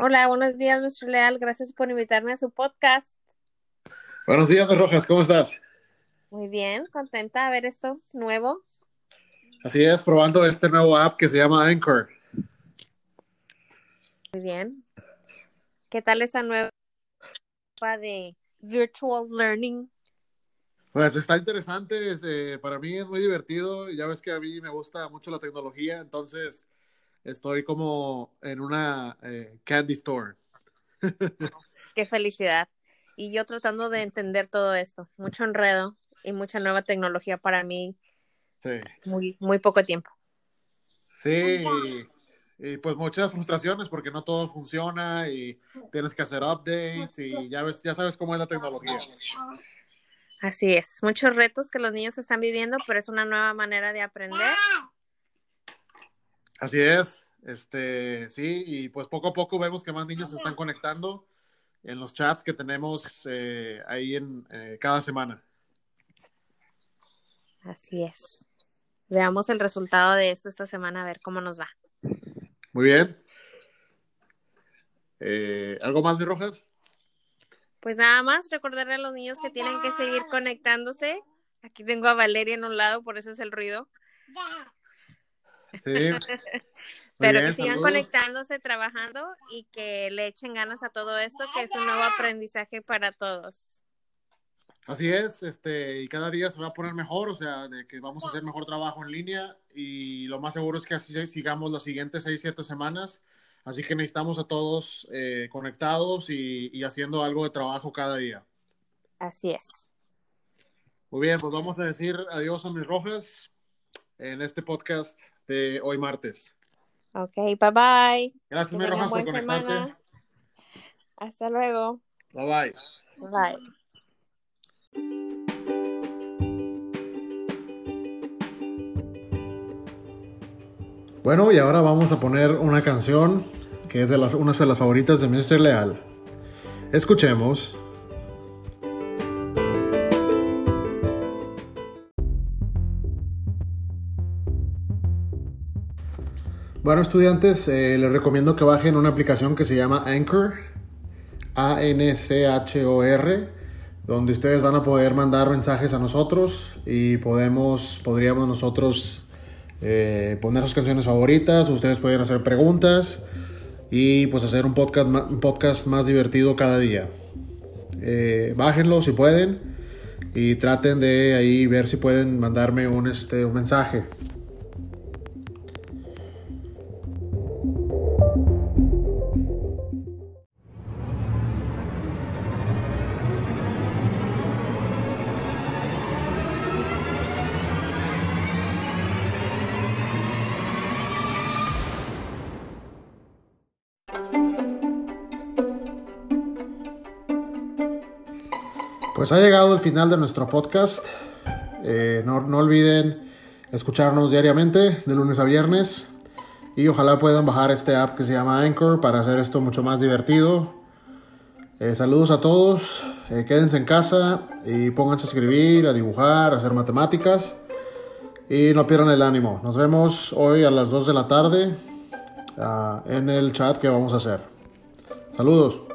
Hola, buenos días, nuestro Leal. Gracias por invitarme a su podcast. Buenos días, Rojas. ¿Cómo estás? Muy bien, contenta de ver esto nuevo. Así es, probando este nuevo app que se llama Anchor. Muy bien. ¿Qué tal esa nueva de virtual learning? Pues está interesante, eh, para mí es muy divertido, ya ves que a mí me gusta mucho la tecnología, entonces estoy como en una eh, candy store. Qué felicidad. Y yo tratando de entender todo esto, mucho enredo y mucha nueva tecnología para mí. Sí. Muy, muy poco tiempo. Sí, y, pues muchas frustraciones porque no todo funciona y tienes que hacer updates y ya ves, ya sabes cómo es la tecnología. Así es, muchos retos que los niños están viviendo, pero es una nueva manera de aprender Así es, este, sí, y pues poco a poco vemos que más niños se están conectando en los chats que tenemos eh, ahí en eh, cada semana. Así es. Veamos el resultado de esto esta semana, a ver cómo nos va. Muy bien. Eh, ¿Algo más, mi Rojas? Pues nada más, recordarle a los niños que tienen que seguir conectándose. Aquí tengo a Valeria en un lado, por eso es el ruido. Sí. Pero que sigan conectándose, trabajando y que le echen ganas a todo esto, que es un nuevo aprendizaje para todos. Así es, este, y cada día se va a poner mejor, o sea, de que vamos a hacer mejor trabajo en línea y lo más seguro es que así sigamos las siguientes seis, siete semanas. Así que necesitamos a todos eh, conectados y, y haciendo algo de trabajo cada día. Así es. Muy bien, pues vamos a decir adiós a mis rojas en este podcast de hoy martes. Ok, bye bye. Gracias, mi Rojas, por conectarte. Semana. Hasta luego. Bye bye. Bye. Bueno, y ahora vamos a poner una canción que es de las, una de las favoritas de Mr. Leal. Escuchemos. Bueno, estudiantes, eh, les recomiendo que bajen una aplicación que se llama Anchor, A-N-C-H-O-R, donde ustedes van a poder mandar mensajes a nosotros y podemos, podríamos nosotros eh, poner sus canciones favoritas, ustedes pueden hacer preguntas y pues hacer un podcast, un podcast más divertido cada día. Eh, bájenlo si pueden y traten de ahí ver si pueden mandarme un, este, un mensaje. Pues ha llegado el final de nuestro podcast. Eh, no, olviden escucharnos diariamente, de lunes a viernes. Y ojalá puedan bajar este app que se llama Anchor para hacer esto mucho más divertido. Eh, saludos a todos. Eh, quédense en casa y pónganse a escribir, a dibujar, a hacer matemáticas. Y no pierdan el ánimo. Nos vemos hoy a las 2 de la tarde ah, en el chat que vamos a hacer. Saludos.